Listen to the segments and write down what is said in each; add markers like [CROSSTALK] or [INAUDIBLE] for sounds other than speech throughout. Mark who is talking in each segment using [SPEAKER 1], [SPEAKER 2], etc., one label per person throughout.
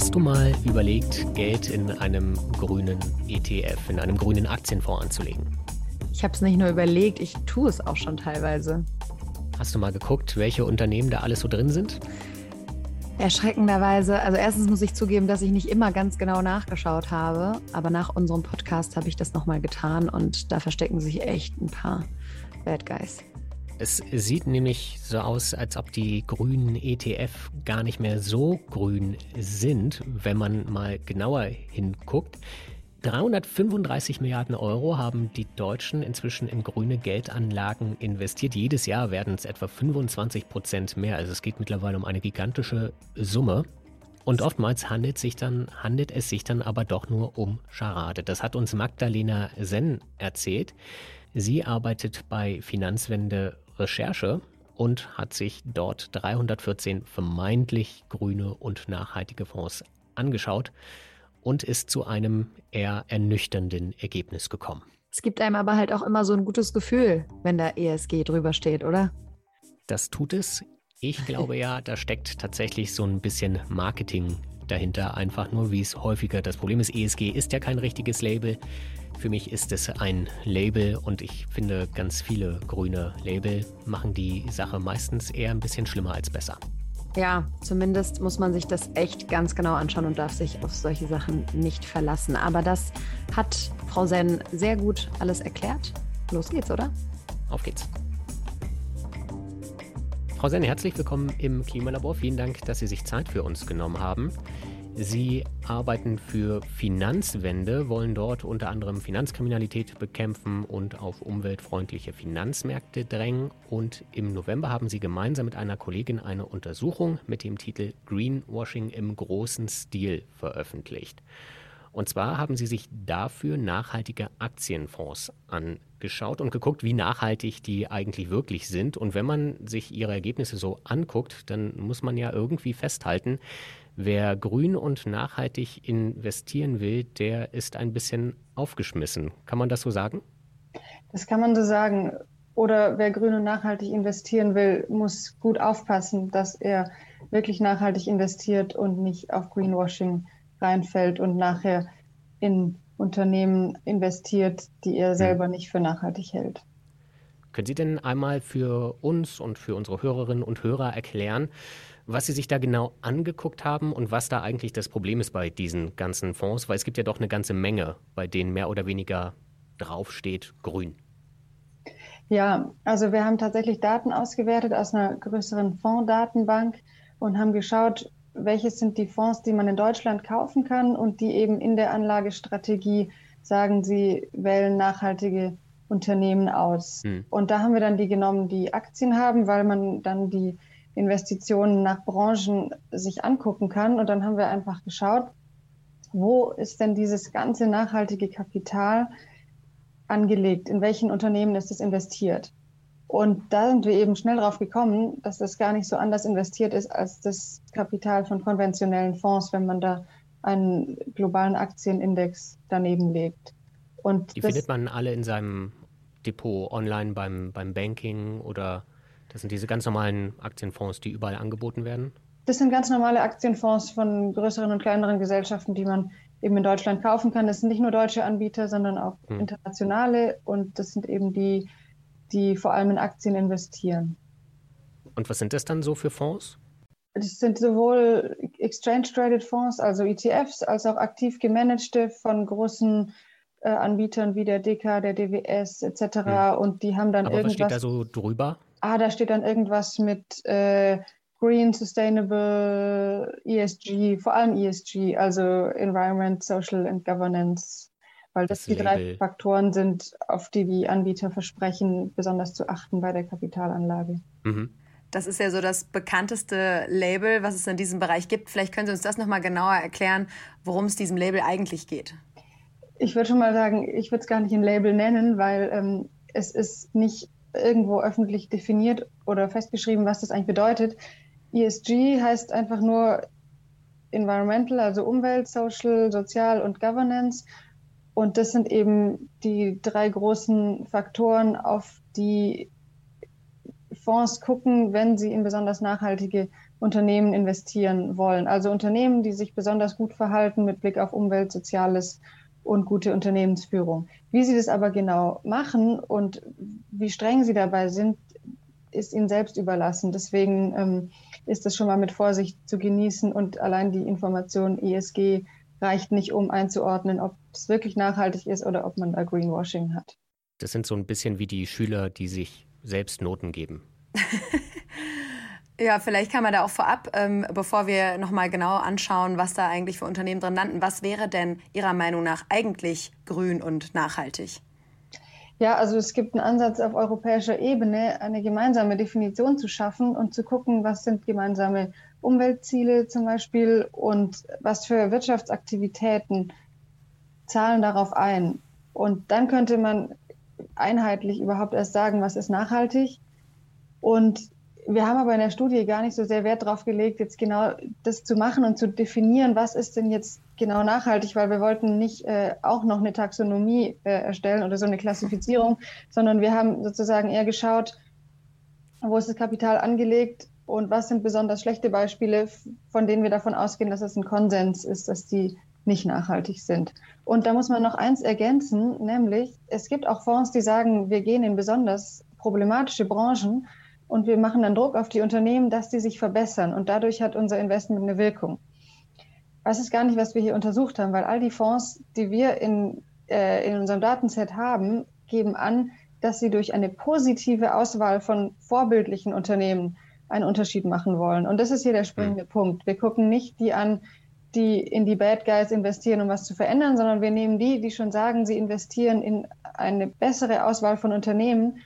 [SPEAKER 1] Hast du mal überlegt, Geld in einem grünen ETF, in einem grünen Aktienfonds anzulegen?
[SPEAKER 2] Ich habe es nicht nur überlegt, ich tue es auch schon teilweise.
[SPEAKER 1] Hast du mal geguckt, welche Unternehmen da alles so drin sind?
[SPEAKER 2] Erschreckenderweise, also erstens muss ich zugeben, dass ich nicht immer ganz genau nachgeschaut habe, aber nach unserem Podcast habe ich das nochmal getan und da verstecken sich echt ein paar Bad Guys.
[SPEAKER 1] Es sieht nämlich so aus, als ob die grünen ETF gar nicht mehr so grün sind, wenn man mal genauer hinguckt. 335 Milliarden Euro haben die Deutschen inzwischen in grüne Geldanlagen investiert. Jedes Jahr werden es etwa 25 Prozent mehr. Also es geht mittlerweile um eine gigantische Summe. Und oftmals handelt, sich dann, handelt es sich dann aber doch nur um Scharade. Das hat uns Magdalena Senn erzählt. Sie arbeitet bei Finanzwende Recherche und hat sich dort 314 vermeintlich grüne und nachhaltige Fonds angeschaut und ist zu einem eher ernüchternden Ergebnis gekommen.
[SPEAKER 2] Es gibt einem aber halt auch immer so ein gutes Gefühl, wenn da ESG drüber steht, oder?
[SPEAKER 1] Das tut es. Ich glaube ja, da steckt tatsächlich so ein bisschen Marketing dahinter, einfach nur wie es häufiger das Problem ist. ESG ist ja kein richtiges Label. Für mich ist es ein Label und ich finde, ganz viele grüne Label machen die Sache meistens eher ein bisschen schlimmer als besser.
[SPEAKER 2] Ja, zumindest muss man sich das echt ganz genau anschauen und darf sich auf solche Sachen nicht verlassen. Aber das hat Frau Senn sehr gut alles erklärt. Los geht's, oder?
[SPEAKER 1] Auf geht's. Frau Senn, herzlich willkommen im Klimalabor. Vielen Dank, dass Sie sich Zeit für uns genommen haben. Sie arbeiten für Finanzwende, wollen dort unter anderem Finanzkriminalität bekämpfen und auf umweltfreundliche Finanzmärkte drängen. Und im November haben Sie gemeinsam mit einer Kollegin eine Untersuchung mit dem Titel Greenwashing im großen Stil veröffentlicht. Und zwar haben Sie sich dafür nachhaltige Aktienfonds angeschaut und geguckt, wie nachhaltig die eigentlich wirklich sind. Und wenn man sich Ihre Ergebnisse so anguckt, dann muss man ja irgendwie festhalten, Wer grün und nachhaltig investieren will, der ist ein bisschen aufgeschmissen. Kann man das so sagen?
[SPEAKER 3] Das kann man so sagen. Oder wer grün und nachhaltig investieren will, muss gut aufpassen, dass er wirklich nachhaltig investiert und nicht auf Greenwashing reinfällt und nachher in Unternehmen investiert, die er hm. selber nicht für nachhaltig hält.
[SPEAKER 1] Können Sie denn einmal für uns und für unsere Hörerinnen und Hörer erklären, was Sie sich da genau angeguckt haben und was da eigentlich das Problem ist bei diesen ganzen Fonds, weil es gibt ja doch eine ganze Menge, bei denen mehr oder weniger draufsteht grün.
[SPEAKER 3] Ja, also wir haben tatsächlich Daten ausgewertet aus einer größeren Fondsdatenbank und haben geschaut, welches sind die Fonds, die man in Deutschland kaufen kann und die eben in der Anlagestrategie sagen, sie wählen nachhaltige Unternehmen aus. Hm. Und da haben wir dann die genommen, die Aktien haben, weil man dann die Investitionen nach Branchen sich angucken kann. Und dann haben wir einfach geschaut, wo ist denn dieses ganze nachhaltige Kapital angelegt? In welchen Unternehmen ist es investiert? Und da sind wir eben schnell drauf gekommen, dass das gar nicht so anders investiert ist als das Kapital von konventionellen Fonds, wenn man da einen globalen Aktienindex daneben legt.
[SPEAKER 1] Und die findet man alle in seinem Depot online beim, beim Banking oder das sind diese ganz normalen Aktienfonds, die überall angeboten werden?
[SPEAKER 3] Das sind ganz normale Aktienfonds von größeren und kleineren Gesellschaften, die man eben in Deutschland kaufen kann. Das sind nicht nur deutsche Anbieter, sondern auch hm. internationale und das sind eben die, die vor allem in Aktien investieren.
[SPEAKER 1] Und was sind das dann so für Fonds?
[SPEAKER 3] Das sind sowohl Exchange-Traded Fonds, also ETFs, als auch aktiv gemanagte von großen äh, Anbietern wie der DK, der DWS etc. Hm. Und die haben dann
[SPEAKER 1] Aber
[SPEAKER 3] irgendwas.
[SPEAKER 1] Was steht da so drüber?
[SPEAKER 3] Ah, da steht dann irgendwas mit äh, Green, Sustainable, ESG, vor allem ESG, also Environment, Social and Governance, weil das, das die drei Faktoren sind, auf die die Anbieter versprechen, besonders zu achten bei der Kapitalanlage.
[SPEAKER 2] Mhm. Das ist ja so das bekannteste Label, was es in diesem Bereich gibt. Vielleicht können Sie uns das nochmal genauer erklären, worum es diesem Label eigentlich geht.
[SPEAKER 3] Ich würde schon mal sagen, ich würde es gar nicht ein Label nennen, weil ähm, es ist nicht irgendwo öffentlich definiert oder festgeschrieben, was das eigentlich bedeutet. ESG heißt einfach nur Environmental, also Umwelt, Social, Sozial und Governance. Und das sind eben die drei großen Faktoren, auf die Fonds gucken, wenn sie in besonders nachhaltige Unternehmen investieren wollen. Also Unternehmen, die sich besonders gut verhalten mit Blick auf Umwelt, Soziales und gute Unternehmensführung. Wie sie das aber genau machen und wie streng sie dabei sind, ist ihnen selbst überlassen. Deswegen ähm, ist das schon mal mit Vorsicht zu genießen und allein die Information ESG reicht nicht, um einzuordnen, ob es wirklich nachhaltig ist oder ob man da Greenwashing hat.
[SPEAKER 1] Das sind so ein bisschen wie die Schüler, die sich selbst Noten geben. [LAUGHS]
[SPEAKER 4] Ja, vielleicht kann man da auch vorab, ähm, bevor wir nochmal genau anschauen, was da eigentlich für Unternehmen drin landen, was wäre denn Ihrer Meinung nach eigentlich grün und nachhaltig?
[SPEAKER 3] Ja, also es gibt einen Ansatz auf europäischer Ebene, eine gemeinsame Definition zu schaffen und zu gucken, was sind gemeinsame Umweltziele zum Beispiel und was für Wirtschaftsaktivitäten zahlen darauf ein. Und dann könnte man einheitlich überhaupt erst sagen, was ist nachhaltig. Und wir haben aber in der Studie gar nicht so sehr Wert darauf gelegt, jetzt genau das zu machen und zu definieren, was ist denn jetzt genau nachhaltig, weil wir wollten nicht äh, auch noch eine Taxonomie äh, erstellen oder so eine Klassifizierung, sondern wir haben sozusagen eher geschaut, wo ist das Kapital angelegt und was sind besonders schlechte Beispiele, von denen wir davon ausgehen, dass es ein Konsens ist, dass die nicht nachhaltig sind. Und da muss man noch eins ergänzen, nämlich es gibt auch Fonds, die sagen, wir gehen in besonders problematische Branchen und wir machen dann Druck auf die Unternehmen, dass die sich verbessern und dadurch hat unser Investment eine Wirkung. Das ist gar nicht, was wir hier untersucht haben, weil all die Fonds, die wir in, äh, in unserem Datenset haben, geben an, dass sie durch eine positive Auswahl von vorbildlichen Unternehmen einen Unterschied machen wollen. Und das ist hier der springende mhm. Punkt. Wir gucken nicht die an, die in die Bad Guys investieren, um was zu verändern, sondern wir nehmen die, die schon sagen, sie investieren in eine bessere Auswahl von Unternehmen,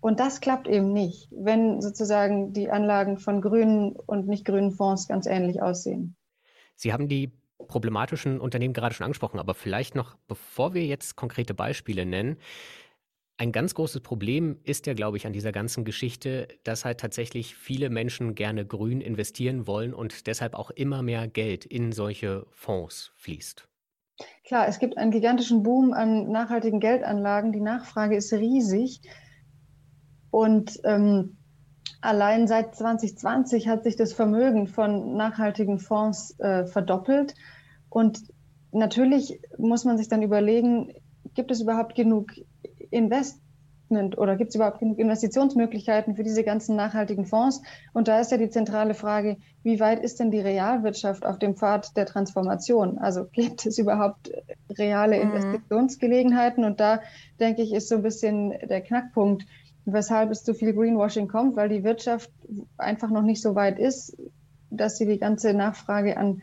[SPEAKER 3] und das klappt eben nicht, wenn sozusagen die Anlagen von grünen und nicht grünen Fonds ganz ähnlich aussehen.
[SPEAKER 1] Sie haben die problematischen Unternehmen gerade schon angesprochen, aber vielleicht noch, bevor wir jetzt konkrete Beispiele nennen, ein ganz großes Problem ist ja, glaube ich, an dieser ganzen Geschichte, dass halt tatsächlich viele Menschen gerne grün investieren wollen und deshalb auch immer mehr Geld in solche Fonds fließt.
[SPEAKER 3] Klar, es gibt einen gigantischen Boom an nachhaltigen Geldanlagen. Die Nachfrage ist riesig. Und ähm, allein seit 2020 hat sich das Vermögen von nachhaltigen Fonds äh, verdoppelt. Und natürlich muss man sich dann überlegen, gibt es überhaupt genug Investment oder gibt es überhaupt genug Investitionsmöglichkeiten für diese ganzen nachhaltigen Fonds? Und da ist ja die zentrale Frage, wie weit ist denn die Realwirtschaft auf dem Pfad der Transformation? Also gibt es überhaupt reale mhm. Investitionsgelegenheiten? Und da denke ich, ist so ein bisschen der Knackpunkt weshalb es zu viel Greenwashing kommt, weil die Wirtschaft einfach noch nicht so weit ist, dass sie die ganze Nachfrage an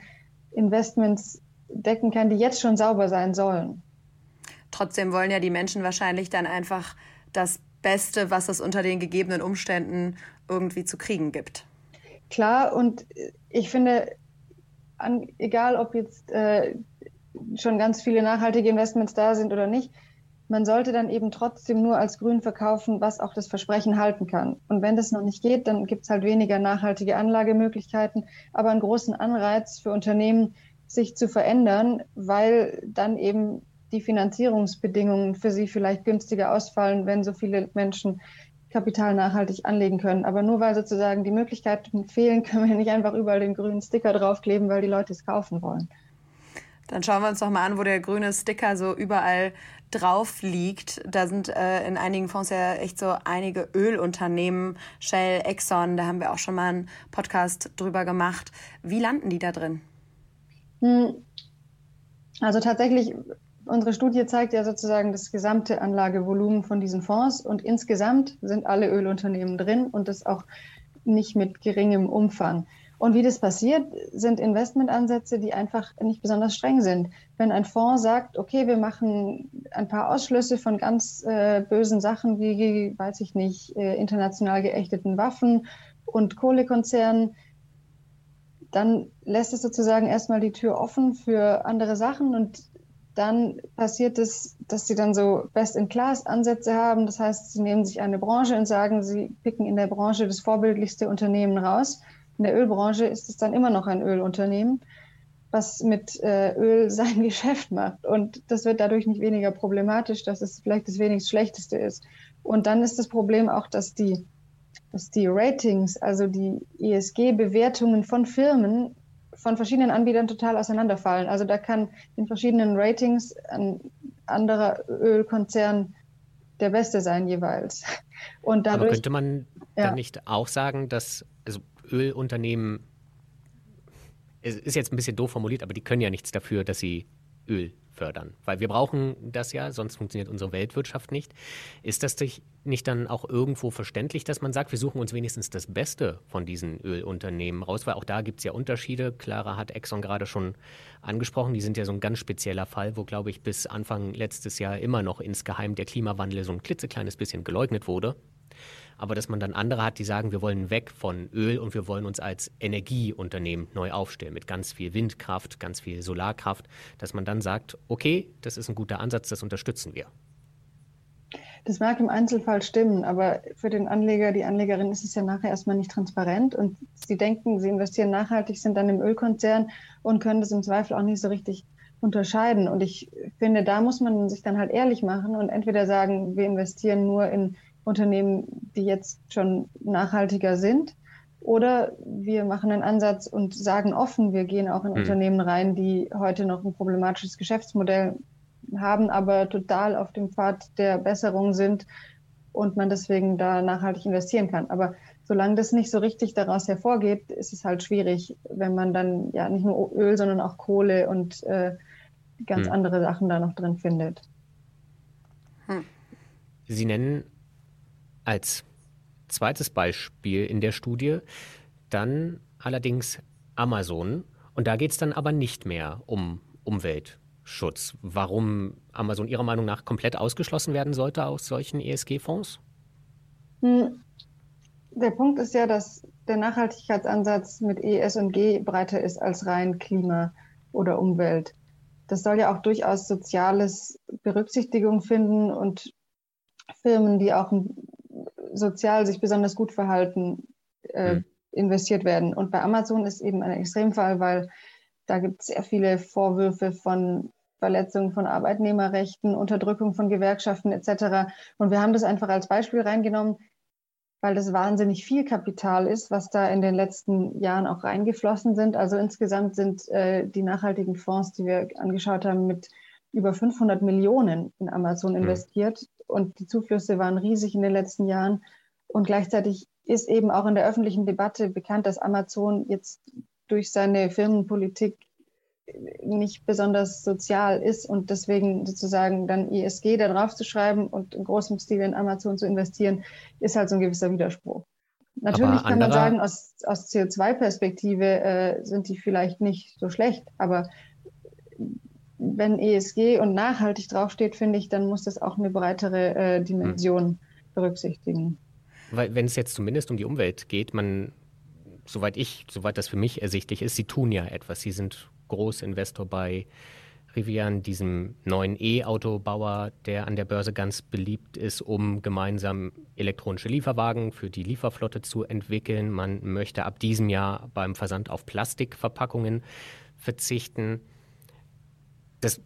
[SPEAKER 3] Investments decken kann, die jetzt schon sauber sein sollen.
[SPEAKER 4] Trotzdem wollen ja die Menschen wahrscheinlich dann einfach das Beste, was es unter den gegebenen Umständen irgendwie zu kriegen gibt.
[SPEAKER 3] Klar, und ich finde, an, egal ob jetzt äh, schon ganz viele nachhaltige Investments da sind oder nicht, man sollte dann eben trotzdem nur als grün verkaufen, was auch das Versprechen halten kann. Und wenn das noch nicht geht, dann gibt es halt weniger nachhaltige Anlagemöglichkeiten, aber einen großen Anreiz für Unternehmen, sich zu verändern, weil dann eben die Finanzierungsbedingungen für sie vielleicht günstiger ausfallen, wenn so viele Menschen Kapital nachhaltig anlegen können. Aber nur weil sozusagen die Möglichkeiten fehlen, können wir nicht einfach überall den grünen Sticker draufkleben, weil die Leute es kaufen wollen.
[SPEAKER 4] Dann schauen wir uns doch mal an, wo der grüne Sticker so überall drauf liegt. Da sind äh, in einigen Fonds ja echt so einige Ölunternehmen, Shell, Exxon, da haben wir auch schon mal einen Podcast drüber gemacht. Wie landen die da drin?
[SPEAKER 3] Hm. Also tatsächlich, unsere Studie zeigt ja sozusagen das gesamte Anlagevolumen von diesen Fonds und insgesamt sind alle Ölunternehmen drin und das auch nicht mit geringem Umfang. Und wie das passiert, sind Investmentansätze, die einfach nicht besonders streng sind. Wenn ein Fonds sagt, okay, wir machen ein paar Ausschlüsse von ganz äh, bösen Sachen wie, weiß ich nicht, äh, international geächteten Waffen und Kohlekonzernen, dann lässt es sozusagen erstmal die Tür offen für andere Sachen und dann passiert es, dass sie dann so Best-in-Class-Ansätze haben. Das heißt, sie nehmen sich eine Branche und sagen, sie picken in der Branche das vorbildlichste Unternehmen raus in der Ölbranche ist es dann immer noch ein Ölunternehmen, was mit äh, Öl [LAUGHS] sein Geschäft macht. Und das wird dadurch nicht weniger problematisch, dass es vielleicht das wenigst Schlechteste ist. Und dann ist das Problem auch, dass die dass die Ratings, also die ESG-Bewertungen von Firmen von verschiedenen Anbietern total auseinanderfallen. Also da kann in verschiedenen Ratings ein anderer Ölkonzern der beste sein jeweils.
[SPEAKER 1] Und dadurch, Aber könnte man ja. dann nicht auch sagen, dass also Ölunternehmen, es ist jetzt ein bisschen doof formuliert, aber die können ja nichts dafür, dass sie Öl fördern. Weil wir brauchen das ja, sonst funktioniert unsere Weltwirtschaft nicht. Ist das nicht dann auch irgendwo verständlich, dass man sagt, wir suchen uns wenigstens das Beste von diesen Ölunternehmen raus? Weil auch da gibt es ja Unterschiede. Clara hat Exxon gerade schon angesprochen. Die sind ja so ein ganz spezieller Fall, wo, glaube ich, bis Anfang letztes Jahr immer noch insgeheim der Klimawandel so ein klitzekleines bisschen geleugnet wurde aber dass man dann andere hat, die sagen, wir wollen weg von Öl und wir wollen uns als Energieunternehmen neu aufstellen mit ganz viel Windkraft, ganz viel Solarkraft, dass man dann sagt, okay, das ist ein guter Ansatz, das unterstützen wir.
[SPEAKER 3] Das mag im Einzelfall stimmen, aber für den Anleger, die Anlegerin ist es ja nachher erstmal nicht transparent und sie denken, sie investieren nachhaltig, sind dann im Ölkonzern und können das im Zweifel auch nicht so richtig unterscheiden. Und ich finde, da muss man sich dann halt ehrlich machen und entweder sagen, wir investieren nur in Unternehmen, die jetzt schon nachhaltiger sind. Oder wir machen einen Ansatz und sagen offen, wir gehen auch in mhm. Unternehmen rein, die heute noch ein problematisches Geschäftsmodell haben, aber total auf dem Pfad der Besserung sind und man deswegen da nachhaltig investieren kann. Aber solange das nicht so richtig daraus hervorgeht, ist es halt schwierig, wenn man dann ja nicht nur Öl, sondern auch Kohle und äh, ganz mhm. andere Sachen da noch drin findet.
[SPEAKER 1] Hm. Sie nennen als zweites Beispiel in der Studie dann allerdings Amazon. Und da geht es dann aber nicht mehr um Umweltschutz. Warum Amazon Ihrer Meinung nach komplett ausgeschlossen werden sollte aus solchen ESG-Fonds?
[SPEAKER 3] Hm. Der Punkt ist ja, dass der Nachhaltigkeitsansatz mit ES und G breiter ist als rein Klima oder Umwelt. Das soll ja auch durchaus soziales Berücksichtigung finden und Firmen, die auch sozial sich besonders gut verhalten, äh, mhm. investiert werden. Und bei Amazon ist eben ein Extremfall, weil da gibt es sehr viele Vorwürfe von Verletzungen von Arbeitnehmerrechten, Unterdrückung von Gewerkschaften etc. Und wir haben das einfach als Beispiel reingenommen, weil das wahnsinnig viel Kapital ist, was da in den letzten Jahren auch reingeflossen sind. Also insgesamt sind äh, die nachhaltigen Fonds, die wir angeschaut haben, mit über 500 Millionen in Amazon mhm. investiert und die Zuflüsse waren riesig in den letzten Jahren. Und gleichzeitig ist eben auch in der öffentlichen Debatte bekannt, dass Amazon jetzt durch seine Firmenpolitik nicht besonders sozial ist und deswegen sozusagen dann ISG da drauf zu schreiben und in großem Stil in Amazon zu investieren, ist halt so ein gewisser Widerspruch. Natürlich kann man sagen, aus, aus CO2-Perspektive äh, sind die vielleicht nicht so schlecht, aber wenn ESG und nachhaltig draufsteht, finde ich, dann muss das auch eine breitere äh, Dimension hm. berücksichtigen.
[SPEAKER 1] Weil wenn es jetzt zumindest um die Umwelt geht, man, soweit ich, soweit das für mich ersichtlich ist, sie tun ja etwas. Sie sind Großinvestor bei Rivian, diesem neuen E-Autobauer, der an der Börse ganz beliebt ist, um gemeinsam elektronische Lieferwagen für die Lieferflotte zu entwickeln. Man möchte ab diesem Jahr beim Versand auf Plastikverpackungen verzichten. Das,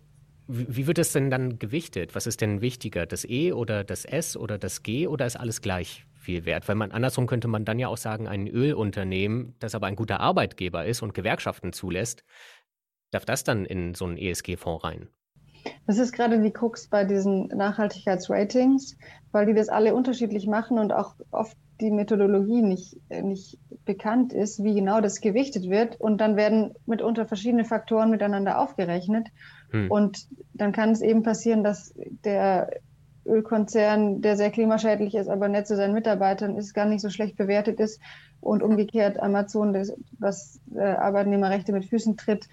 [SPEAKER 1] wie wird das denn dann gewichtet? Was ist denn wichtiger, das E oder das S oder das G oder ist alles gleich viel wert? Weil man andersrum könnte man dann ja auch sagen, ein Ölunternehmen, das aber ein guter Arbeitgeber ist und Gewerkschaften zulässt, darf das dann in so einen ESG-Fonds rein?
[SPEAKER 3] Das ist gerade die Krux bei diesen Nachhaltigkeitsratings, weil die das alle unterschiedlich machen und auch oft die Methodologie nicht, nicht bekannt ist, wie genau das gewichtet wird. Und dann werden mitunter verschiedene Faktoren miteinander aufgerechnet. Hm. Und dann kann es eben passieren, dass der Ölkonzern, der sehr klimaschädlich ist, aber nett zu seinen Mitarbeitern ist, gar nicht so schlecht bewertet ist. Und umgekehrt Amazon, das, was äh, Arbeitnehmerrechte mit Füßen tritt,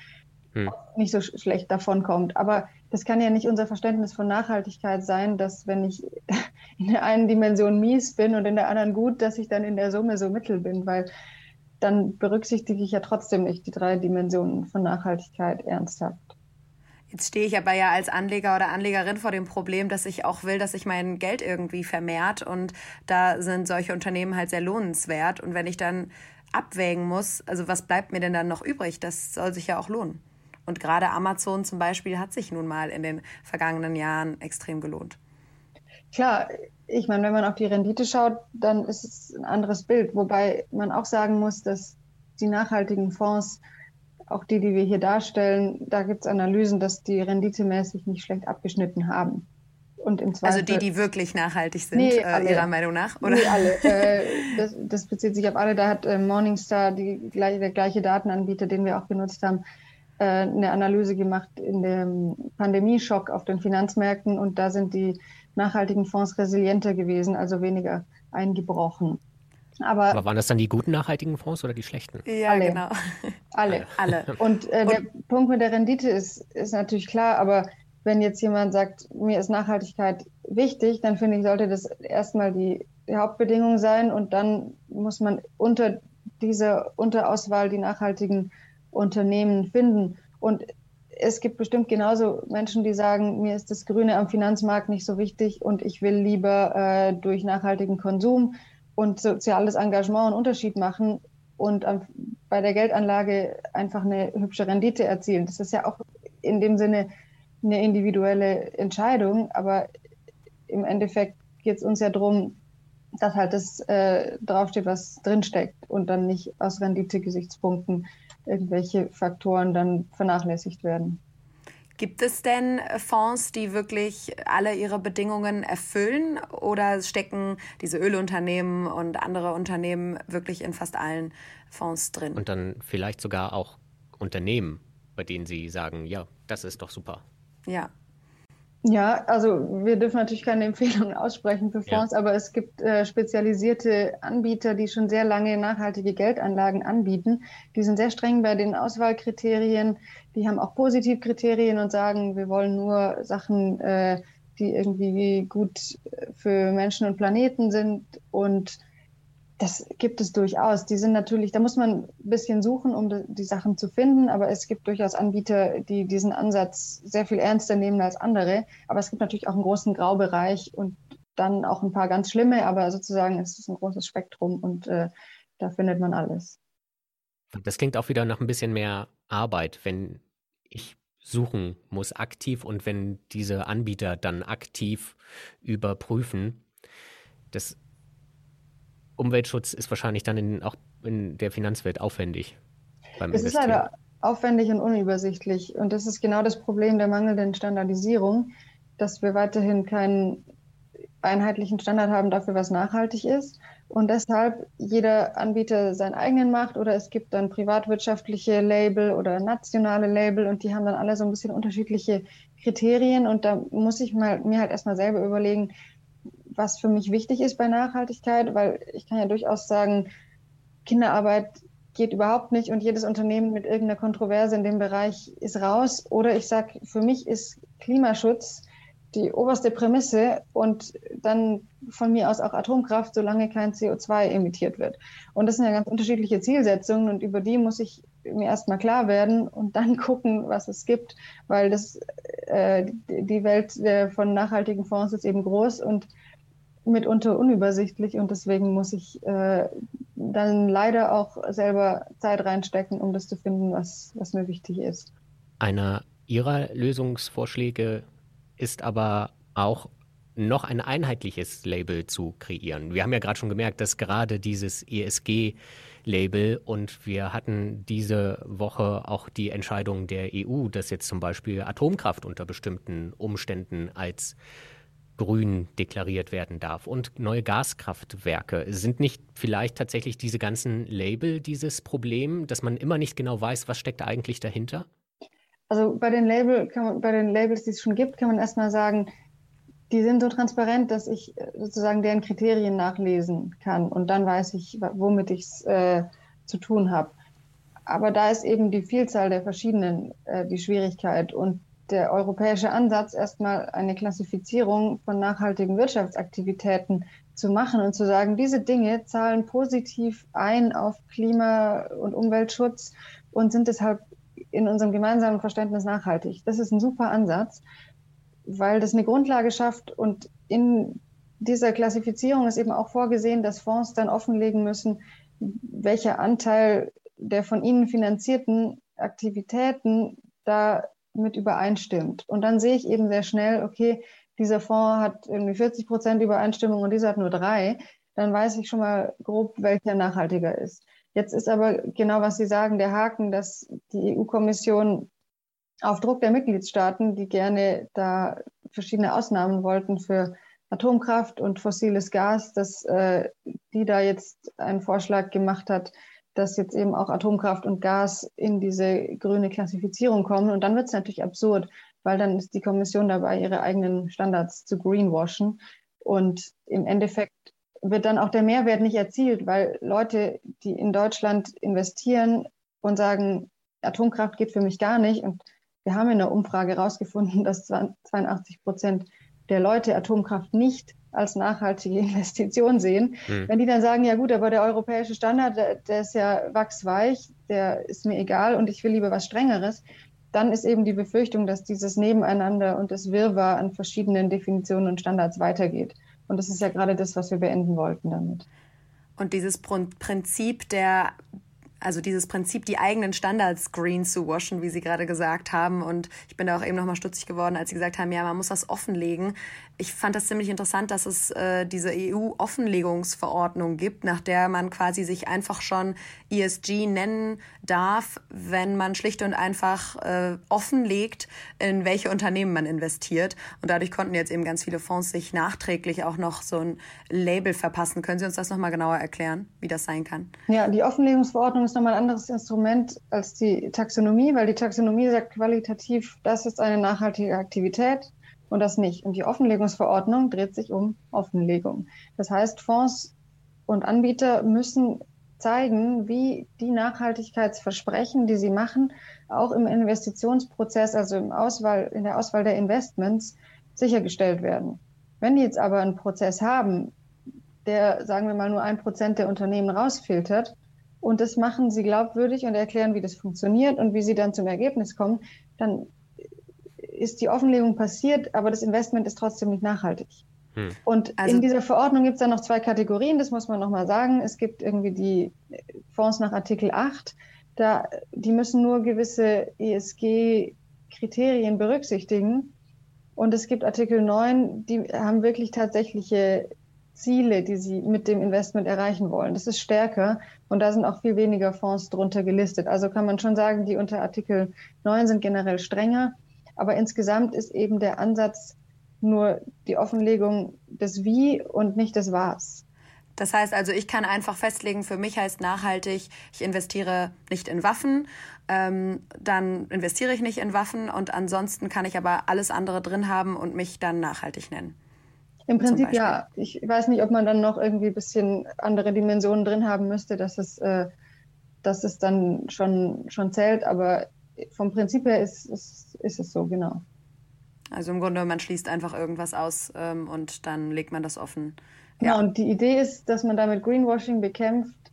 [SPEAKER 3] hm. nicht so sch schlecht davon kommt. Aber das kann ja nicht unser Verständnis von Nachhaltigkeit sein, dass wenn ich [LAUGHS] in der einen Dimension mies bin und in der anderen gut, dass ich dann in der Summe so mittel bin, weil dann berücksichtige ich ja trotzdem nicht die drei Dimensionen von Nachhaltigkeit ernsthaft.
[SPEAKER 4] Jetzt stehe ich aber ja als Anleger oder Anlegerin vor dem Problem, dass ich auch will, dass sich mein Geld irgendwie vermehrt und da sind solche Unternehmen halt sehr lohnenswert und wenn ich dann abwägen muss, also was bleibt mir denn dann noch übrig? Das soll sich ja auch lohnen. Und gerade Amazon zum Beispiel hat sich nun mal in den vergangenen Jahren extrem gelohnt.
[SPEAKER 3] klar, ich meine, wenn man auf die Rendite schaut, dann ist es ein anderes Bild. Wobei man auch sagen muss, dass die nachhaltigen Fonds, auch die, die wir hier darstellen, da gibt es Analysen, dass die renditemäßig nicht schlecht abgeschnitten haben.
[SPEAKER 4] Und im Zweifel, also die, die wirklich nachhaltig sind, nee, äh, Ihrer Meinung nach? Oder? Nee,
[SPEAKER 3] alle. [LAUGHS] Äh, das, das, bezieht sich auf alle. Da hat äh, Morningstar, die, der gleiche Datenanbieter, den wir auch genutzt haben, eine Analyse gemacht in dem Pandemieschock auf den Finanzmärkten. Und da sind die nachhaltigen Fonds resilienter gewesen, also weniger eingebrochen.
[SPEAKER 1] Aber, Aber, waren das dann die guten nachhaltigen Fonds oder die schlechten?
[SPEAKER 3] Ja, alle. genau. Alle. [LAUGHS] alle. Und, äh, der Punkt mit der Rendite ist, ist natürlich klar, aber wenn jetzt jemand sagt, mir ist Nachhaltigkeit wichtig, dann finde ich, sollte das erstmal die, die Hauptbedingung sein und dann muss man unter dieser Unterauswahl die nachhaltigen Unternehmen finden. Und es gibt bestimmt genauso Menschen, die sagen, mir ist das Grüne am Finanzmarkt nicht so wichtig und ich will lieber äh, durch nachhaltigen Konsum und soziales Engagement einen Unterschied machen und ähm, bei der Geldanlage einfach eine hübsche Rendite erzielen. Das ist ja auch in dem Sinne eine individuelle Entscheidung, aber im Endeffekt geht es uns ja darum, dass halt das äh, draufsteht, was drinsteckt und dann nicht aus Rendite-Gesichtspunkten irgendwelche Faktoren dann vernachlässigt werden.
[SPEAKER 4] Gibt es denn Fonds, die wirklich alle ihre Bedingungen erfüllen oder stecken diese Ölunternehmen und andere Unternehmen wirklich in fast allen Fonds drin?
[SPEAKER 1] Und dann vielleicht sogar auch Unternehmen, bei denen Sie sagen, ja, das ist doch super.
[SPEAKER 4] Ja,
[SPEAKER 3] ja, also wir dürfen natürlich keine Empfehlungen aussprechen für Fonds, ja. aber es gibt äh, spezialisierte Anbieter, die schon sehr lange nachhaltige Geldanlagen anbieten. Die sind sehr streng bei den Auswahlkriterien. Die haben auch Positivkriterien und sagen, wir wollen nur Sachen, äh, die irgendwie gut für Menschen und Planeten sind und das gibt es durchaus. Die sind natürlich, da muss man ein bisschen suchen, um die, Sachen zu finden, aber es gibt durchaus Anbieter, die diesen Ansatz sehr viel ernster nehmen als andere. Aber es gibt natürlich auch einen großen Graubereich und dann auch ein paar ganz schlimme, aber sozusagen ist es ein großes Spektrum und äh, da findet man alles.
[SPEAKER 1] Das klingt auch wieder nach ein bisschen mehr Arbeit, wenn ich suchen muss aktiv und wenn diese Anbieter dann aktiv überprüfen. Das Umweltschutz ist wahrscheinlich dann in, auch in der Finanzwelt aufwendig.
[SPEAKER 3] Beim es ist leider aufwendig und unübersichtlich. Und das ist genau das Problem der mangelnden Standardisierung, dass wir weiterhin keinen einheitlichen Standard haben dafür, was nachhaltig ist. Und deshalb jeder Anbieter seinen eigenen macht oder es gibt dann privatwirtschaftliche Label oder nationale Label und die haben dann alle so ein bisschen unterschiedliche Kriterien. Und da muss ich mal, mir halt erstmal selber überlegen, was für mich wichtig ist bei Nachhaltigkeit, weil ich kann ja durchaus sagen, Kinderarbeit geht überhaupt nicht und jedes Unternehmen mit irgendeiner Kontroverse in dem Bereich ist raus. Oder ich sage, für mich ist Klimaschutz die oberste Prämisse und dann von mir aus auch Atomkraft, solange kein CO2 emittiert wird. Und das sind ja ganz unterschiedliche Zielsetzungen und über die muss ich mir erstmal klar werden und dann [LAUGHS] gucken, was es gibt, weil das, äh, die Welt von nachhaltigen Fonds ist eben groß und mitunter unübersichtlich und deswegen muss ich äh, dann leider auch selber Zeit reinstecken, um das zu finden, was, was mir wichtig ist.
[SPEAKER 1] Einer Ihrer Lösungsvorschläge ist aber auch noch ein einheitliches Label zu kreieren. Wir haben ja gerade schon gemerkt, dass gerade dieses ESG-Label und wir hatten diese Woche auch die Entscheidung der EU, dass jetzt zum Beispiel Atomkraft unter bestimmten Umständen als grün deklariert werden darf und neue Gaskraftwerke. Sind nicht vielleicht tatsächlich diese ganzen Label dieses Problem, dass man immer nicht genau weiß, was steckt eigentlich dahinter?
[SPEAKER 3] Also bei den, Label man, bei den Labels, die es schon gibt, kann man erstmal sagen, die sind so transparent, dass ich äh, sozusagen deren Kriterien nachlesen kann und dann weiß ich, womit ich es äh, zu tun habe. Aber da ist eben die Vielzahl der verschiedenen äh, die Schwierigkeit und der europäische Ansatz, erstmal eine Klassifizierung von nachhaltigen Wirtschaftsaktivitäten zu machen und zu sagen, diese Dinge zahlen positiv ein auf Klima- und Umweltschutz und sind deshalb in unserem gemeinsamen Verständnis nachhaltig. Das ist ein super Ansatz, weil das eine Grundlage schafft und in dieser Klassifizierung ist eben auch vorgesehen, dass Fonds dann offenlegen müssen, welcher Anteil der von ihnen finanzierten Aktivitäten da mit übereinstimmt. Und dann sehe ich eben sehr schnell, okay, dieser Fonds hat irgendwie 40 Prozent Übereinstimmung und dieser hat nur drei, dann weiß ich schon mal grob, welcher nachhaltiger ist. Jetzt ist aber genau, was Sie sagen, der Haken, dass die EU-Kommission auf Druck der Mitgliedstaaten, die gerne da verschiedene Ausnahmen wollten für Atomkraft und fossiles Gas, dass äh, die da jetzt einen Vorschlag gemacht hat, dass jetzt eben auch Atomkraft und Gas in diese grüne Klassifizierung kommen. Und dann wird es natürlich absurd, weil dann ist die Kommission dabei, ihre eigenen Standards zu greenwashen. Und im Endeffekt wird dann auch der Mehrwert nicht erzielt, weil Leute, die in Deutschland investieren und sagen, Atomkraft geht für mich gar nicht. Und wir haben in der Umfrage herausgefunden, dass 82 Prozent der Leute Atomkraft nicht als nachhaltige [LAUGHS] Investition sehen. Hm. Wenn die dann sagen, ja gut, aber der europäische Standard, der, der, ist ja wachsweich, der ist mir egal und ich will lieber was Strengeres, dann ist eben die Befürchtung, dass dieses Nebeneinander und das Wirrwarr an verschiedenen Definitionen und Standards weitergeht. Und das ist ja gerade das, was wir beenden wollten damit.
[SPEAKER 4] Und dieses Prinzip der also dieses Prinzip, die eigenen Standards green zu waschen, wie Sie gerade gesagt haben. Und ich bin da auch eben nochmal stutzig geworden, als Sie gesagt haben, ja, man muss das offenlegen ich fand das ziemlich interessant, dass es äh, diese EU-Offenlegungsverordnung gibt, nach der man quasi sich einfach schon ESG nennen darf, wenn man schlicht und einfach äh, offenlegt, in welche Unternehmen man investiert. Und dadurch konnten jetzt eben ganz viele Fonds sich nachträglich auch noch so ein Label verpassen. Können Sie uns das nochmal genauer erklären, wie das sein kann?
[SPEAKER 3] Ja, die Offenlegungsverordnung ist nochmal ein anderes Instrument als die Taxonomie, weil die Taxonomie sagt qualitativ, das ist eine nachhaltige Aktivität und das nicht. Und die Offenlegungsverordnung dreht sich um Offenlegung. Das heißt, Fonds und Anbieter müssen zeigen, wie die Nachhaltigkeitsversprechen, die sie machen, auch im Investitionsprozess, also im Auswahl, in der Auswahl der Investments sichergestellt werden. Wenn die jetzt aber einen Prozess haben, der, sagen wir mal, nur ein Prozent der Unternehmen rausfiltert, und das machen sie glaubwürdig und erklären, wie das funktioniert und wie sie dann zum Ergebnis kommen, dann ist die Offenlegung passiert, aber das Investment ist trotzdem nicht nachhaltig. Hm. Und also, in dieser Verordnung gibt es dann noch zwei Kategorien, das muss man nochmal sagen. Es gibt irgendwie die Fonds nach Artikel 8, da, die müssen nur gewisse ESG-Kriterien berücksichtigen. Und es gibt Artikel 9, die haben wirklich tatsächliche Ziele, die sie mit dem Investment erreichen wollen. Das ist stärker und da sind auch viel weniger Fonds drunter gelistet. Also kann man schon sagen, die unter Artikel 9 sind generell strenger. Aber insgesamt ist eben der Ansatz nur die Offenlegung des Wie und nicht des Was.
[SPEAKER 4] Das heißt also, ich kann einfach festlegen, für mich heißt nachhaltig, ich investiere nicht in Waffen, ähm, dann investiere ich nicht in Waffen und ansonsten kann ich aber alles andere drin haben und mich dann nachhaltig nennen.
[SPEAKER 3] Im Prinzip ja. Ich weiß nicht, ob man dann noch irgendwie ein bisschen andere Dimensionen drin haben müsste, dass es, äh, dass es dann schon, schon zählt, aber vom Prinzip her ist, ist, ist es so, genau.
[SPEAKER 4] Also im Grunde, man schließt einfach irgendwas aus ähm, und dann legt man das offen.
[SPEAKER 3] Ja. Genau, und die Idee ist, dass man damit Greenwashing bekämpft,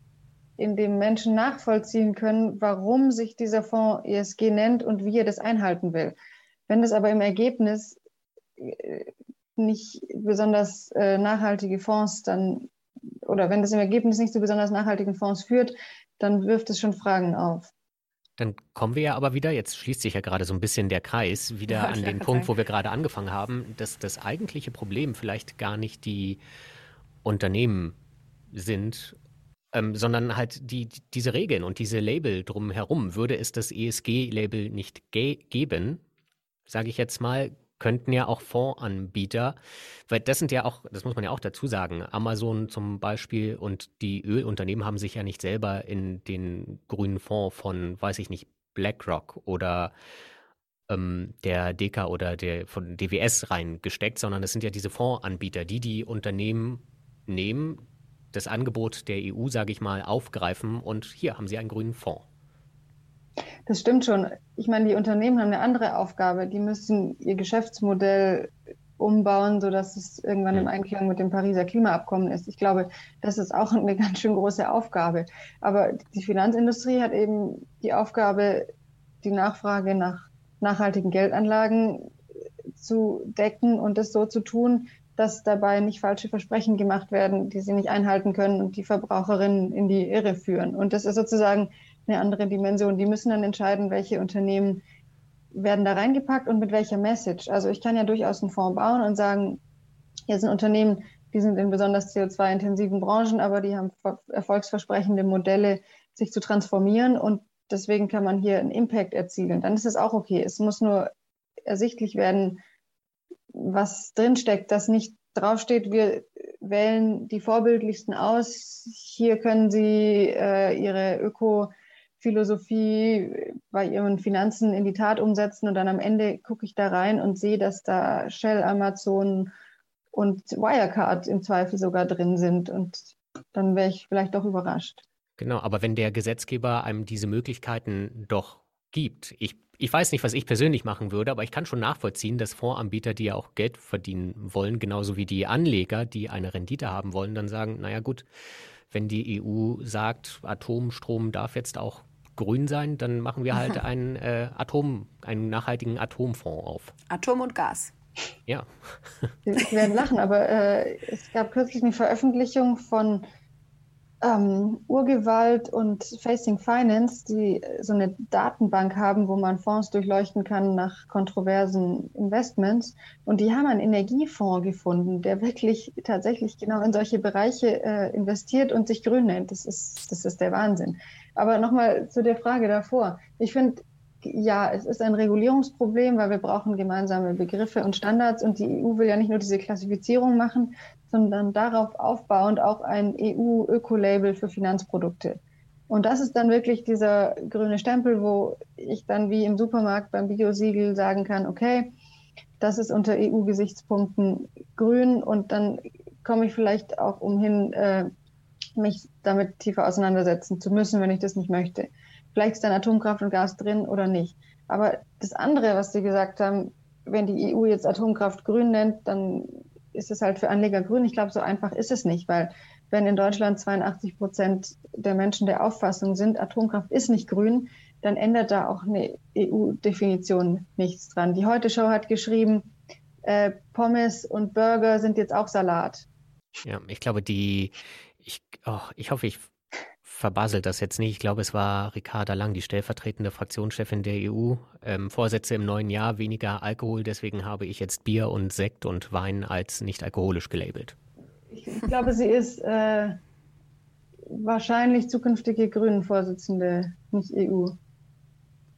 [SPEAKER 3] indem Menschen nachvollziehen können, warum sich dieser Fonds ESG nennt und wie er das einhalten will. Wenn das aber im Ergebnis äh, nicht besonders äh, nachhaltige Fonds dann, oder wenn das im Ergebnis nicht zu besonders nachhaltigen Fonds führt, dann wirft es schon Fragen auf.
[SPEAKER 1] Dann kommen wir ja aber wieder, jetzt schließt sich ja gerade so ein bisschen der Kreis, wieder ja, an den Punkt, wo wir gerade angefangen haben, dass das eigentliche Problem vielleicht gar nicht die Unternehmen sind, ähm, sondern halt die, diese Regeln und diese Label drumherum. Würde es das ESG-Label nicht ge geben, sage ich jetzt mal, könnten ja auch Fondsanbieter, weil das sind ja auch, das muss man ja auch dazu sagen, Amazon zum Beispiel und die Ölunternehmen haben sich ja nicht selber in den grünen Fonds von, weiß ich nicht, BlackRock oder ähm, der DK oder der von DWS reingesteckt, sondern es sind ja diese Fondsanbieter, die die Unternehmen nehmen, das Angebot der EU, sage ich mal, aufgreifen und hier haben sie einen grünen Fonds.
[SPEAKER 3] Das stimmt schon. Ich meine, die Unternehmen haben eine andere Aufgabe. Die müssen ihr Geschäftsmodell umbauen, sodass es irgendwann im Einklang mit dem Pariser Klimaabkommen ist. Ich glaube, das ist auch eine [LAUGHS] ganz schön große Aufgabe. Aber die Finanzindustrie hat eben die Aufgabe, die Nachfrage nach nachhaltigen Geldanlagen zu decken und das so zu tun, dass dabei nicht falsche Versprechen gemacht werden, die sie nicht einhalten können und die Verbraucherinnen in die Irre führen. Und das ist sozusagen eine andere Dimension. Die müssen dann entscheiden, welche Unternehmen werden da reingepackt und mit welcher Message? Also ich kann ja durchaus einen Fonds bauen und sagen, hier sind Unternehmen, die sind in besonders CO2-intensiven Branchen, aber die haben erfolgsversprechende Modelle, sich zu transformieren und deswegen kann man hier einen Impact erzielen. Dann ist es auch okay. Es muss nur ersichtlich werden, was drinsteckt, dass nicht draufsteht, wir wählen die vorbildlichsten aus. Hier können Sie äh, Ihre Öko-Philosophie bei Ihren Finanzen in die Tat umsetzen und dann am Ende gucke ich da rein und sehe, dass da Shell, Amazon und Wirecard im Zweifel sogar drin sind und dann wäre ich vielleicht doch überrascht.
[SPEAKER 1] Genau, aber wenn der Gesetzgeber einem diese Möglichkeiten doch gibt, ich ich weiß nicht, was ich persönlich machen würde, aber ich kann schon nachvollziehen, dass Fondsanbieter, die ja auch Geld verdienen wollen, genauso wie die Anleger, die eine Rendite haben wollen, dann sagen, naja gut, wenn die EU sagt, Atomstrom darf jetzt auch grün sein, dann machen wir halt [LAUGHS] einen äh, Atom, einen nachhaltigen Atomfonds auf.
[SPEAKER 4] Atom und Gas.
[SPEAKER 1] Ja.
[SPEAKER 3] Sie werden lachen, aber äh, es gab kürzlich eine Veröffentlichung von ähm, Urgewalt und Facing Finance, die so eine Datenbank haben, wo man Fonds durchleuchten kann nach kontroversen Investments. Und die haben einen Energiefonds gefunden, der wirklich tatsächlich genau in solche Bereiche äh, investiert und sich grün nennt. Das ist, das ist der Wahnsinn. Aber nochmal zu der Frage davor. Ich finde, ja, es ist ein Regulierungsproblem, weil wir brauchen gemeinsame Begriffe und Standards und die EU will ja nicht nur diese Klassifizierung machen, sondern darauf aufbauend auch ein EU-Öko-Label für Finanzprodukte. Und das ist dann wirklich dieser grüne Stempel, wo ich dann wie im Supermarkt beim Biosiegel sagen kann, okay, das ist unter EU-Gesichtspunkten grün und dann komme ich vielleicht auch umhin, äh, mich damit tiefer auseinandersetzen zu müssen, wenn ich das nicht möchte. Vielleicht ist dann Atomkraft und Gas drin oder nicht. Aber das andere, was Sie gesagt haben, wenn die EU jetzt Atomkraft grün nennt, dann ist es halt für Anleger grün. Ich glaube, so einfach ist es nicht, weil wenn in Deutschland 82 Prozent der Menschen der Auffassung sind, Atomkraft ist nicht grün, dann ändert da auch eine EU-Definition nichts dran. Die Heute-Show hat geschrieben, äh, Pommes und Burger sind jetzt auch Salat.
[SPEAKER 1] Ja, ich glaube, die, ich, oh, ich hoffe, ich verbaselt das jetzt nicht. Ich glaube, es war Ricarda Lang, die stellvertretende Fraktionschefin der EU. Ähm, Vorsätze im neuen Jahr, weniger Alkohol. Deswegen habe ich jetzt Bier und Sekt und Wein als nicht alkoholisch gelabelt.
[SPEAKER 3] Ich, ich glaube, sie ist äh, wahrscheinlich zukünftige Grünen-Vorsitzende, nicht EU.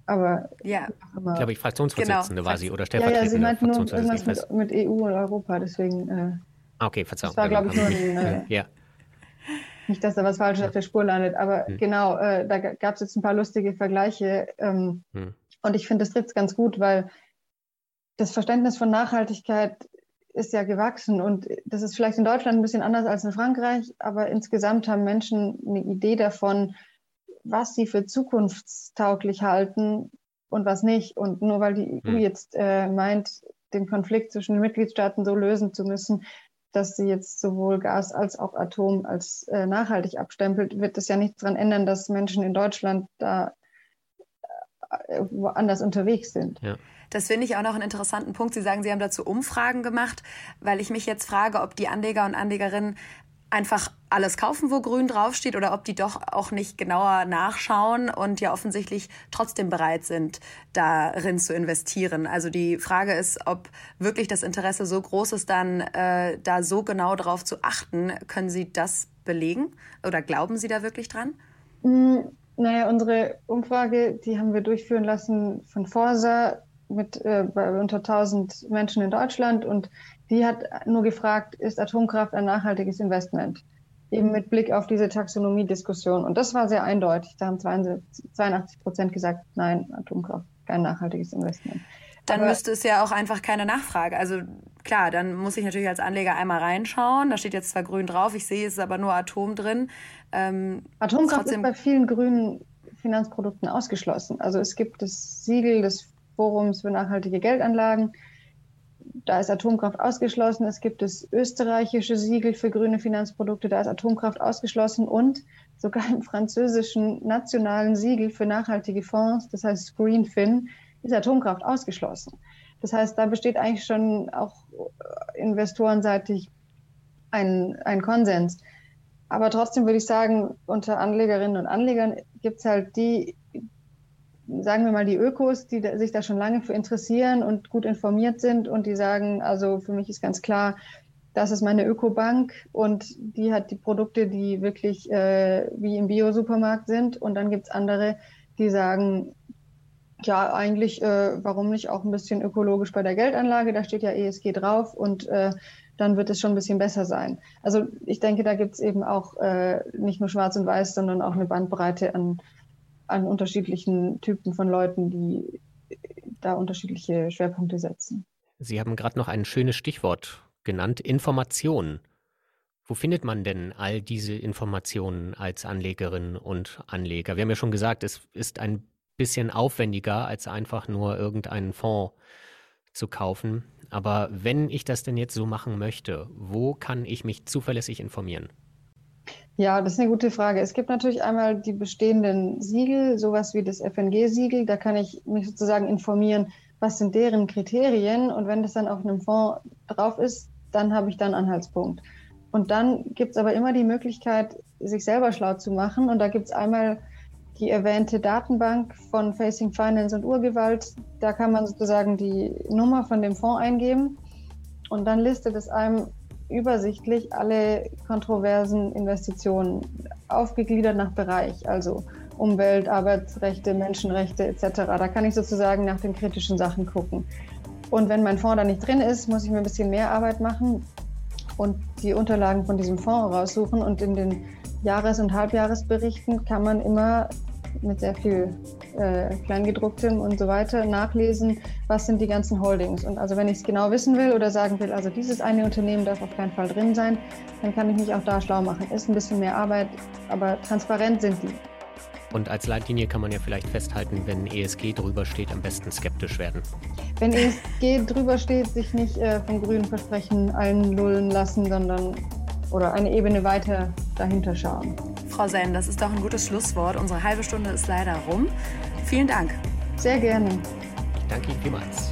[SPEAKER 3] Aber
[SPEAKER 4] ja.
[SPEAKER 1] Ich glaube, ich Fraktionsvorsitzende genau. war sie oder
[SPEAKER 3] stellvertretende Ja, ja sie meinte nur irgendwas mit, mit, EU und Europa, deswegen. Äh,
[SPEAKER 1] okay, Verzeihung.
[SPEAKER 3] Das war, glaube ich, nur ein, äh, [LAUGHS]
[SPEAKER 1] ja.
[SPEAKER 3] Nicht, dass da was Falsches auf der Spur landet, aber hm. genau, äh, da gab es jetzt ein paar lustige Vergleiche. Ähm, hm. Und ich finde, das trifft es ganz gut, weil das Verständnis von Nachhaltigkeit ist ja gewachsen und das ist vielleicht in Deutschland ein bisschen anders als in Frankreich, aber insgesamt haben Menschen eine Idee davon, was sie für zukunftstauglich halten und was nicht. Und nur weil die EU hm. jetzt äh, meint, den Konflikt zwischen den Mitgliedstaaten so lösen zu müssen, dass sie jetzt sowohl Gas als auch Atom als äh, nachhaltig abstempelt, wird das ja nichts daran ändern, dass Menschen in Deutschland da äh, woanders unterwegs sind.
[SPEAKER 1] Ja.
[SPEAKER 4] Das finde ich auch noch einen interessanten Punkt. Sie sagen, Sie haben dazu Umfragen gemacht, weil ich mich jetzt frage, ob die Anleger und Anlegerinnen einfach alles kaufen, wo grün draufsteht, oder ob die doch auch nicht genauer nachschauen und ja offensichtlich trotzdem bereit sind, darin zu investieren. Also die Frage ist, ob wirklich das Interesse so groß ist, dann äh, da so genau drauf zu achten. Können Sie das belegen oder glauben Sie da wirklich dran?
[SPEAKER 3] Mm, naja, unsere Umfrage, die haben wir durchführen lassen von Forsa mit äh, unter 1000 Menschen in Deutschland und die hat nur gefragt, ist Atomkraft ein nachhaltiges Investment? Eben mit Blick auf diese Taxonomie-Diskussion. Und das war sehr eindeutig. Da haben 82 Prozent gesagt, nein, Atomkraft, kein nachhaltiges Investment.
[SPEAKER 4] Dann Aber müsste es ja auch einfach keine Nachfrage. Also klar, dann muss ich natürlich als Anleger einmal reinschauen. Da steht jetzt zwar grün drauf, ich sehe, es ist aber nur Atom drin.
[SPEAKER 3] Ähm, Atomkraft ist bei vielen grünen Finanzprodukten ausgeschlossen. Also es gibt das Siegel des Forums für nachhaltige Geldanlagen da ist Atomkraft ausgeschlossen. Es gibt das österreichische Siegel für grüne Finanzprodukte, da ist Atomkraft ausgeschlossen und sogar im französischen nationalen Siegel für nachhaltige Fonds, das heißt Greenfin, ist Atomkraft ausgeschlossen. Das heißt, da besteht eigentlich schon auch investorenseitig ein, ein Konsens. Aber trotzdem würde ich sagen, unter Anlegerinnen und Anlegern gibt es halt die, sagen wir mal, die Ökos, die sich da schon lange für interessieren und gut informiert sind und die sagen, also für mich ist ganz klar, das ist meine Ökobank und die hat die Produkte, die wirklich äh, wie im Bio-Supermarkt sind. Und dann gibt es andere, die sagen, ja, eigentlich, äh, warum nicht auch ein bisschen ökologisch bei der Geldanlage? Da steht ja ESG drauf und äh, dann wird es schon ein bisschen besser sein. Also ich denke, da gibt es eben auch äh, nicht nur schwarz und weiß, sondern auch eine Bandbreite an, an unterschiedlichen Typen von Leuten, die da unterschiedliche Schwerpunkte setzen.
[SPEAKER 1] Sie haben gerade noch ein schönes Stichwort genannt, Informationen. Wo findet man denn all diese Informationen als Anlegerin und Anleger? Wir haben ja schon gesagt, es ist ein bisschen aufwendiger, als einfach nur irgendeinen Fonds zu kaufen. Aber wenn ich das denn jetzt so machen möchte, wo kann ich mich zuverlässig informieren?
[SPEAKER 3] Ja, das ist eine gute Frage. Es gibt natürlich einmal die bestehenden Siegel, sowas wie das FNG-Siegel. Da kann ich mich sozusagen informieren, was sind deren Kriterien. Und wenn das dann auf einem Fonds drauf ist, dann habe ich dann Anhaltspunkt. Und dann gibt es aber immer die Möglichkeit, sich selber schlau zu machen. Und da gibt es einmal die erwähnte Datenbank von Facing Finance und Urgewalt. Da kann man sozusagen die Nummer von dem Fonds eingeben und dann listet es einem übersichtlich alle kontroversen Investitionen aufgegliedert nach Bereich, also Umwelt, Arbeitsrechte, Menschenrechte etc. Da kann ich sozusagen nach den kritischen Sachen gucken. Und wenn mein Fonds da nicht drin ist, muss ich mir ein bisschen mehr Arbeit machen und die Unterlagen von diesem Fonds raussuchen. Und in den Jahres- und Halbjahresberichten kann man immer mit sehr viel äh, Kleingedrucktem und so weiter nachlesen, was sind die ganzen Holdings. Und also wenn ich es genau wissen will oder sagen will, also dieses eine Unternehmen darf auf keinen Fall drin sein, dann kann ich mich auch da schlau machen. Ist ein bisschen mehr Arbeit, aber transparent sind die.
[SPEAKER 1] Und als Leitlinie kann man ja vielleicht festhalten, wenn ESG drüber steht, am besten skeptisch werden.
[SPEAKER 3] Wenn ESG drüber steht, sich nicht äh, von grünen Versprechen einlullen lassen, sondern oder eine Ebene weiter dahinter schauen.
[SPEAKER 4] Frau Senn, das ist doch ein gutes Schlusswort. Unsere halbe Stunde ist leider rum. Vielen Dank.
[SPEAKER 3] Sehr gerne.
[SPEAKER 1] Ich danke Ihnen vielmals.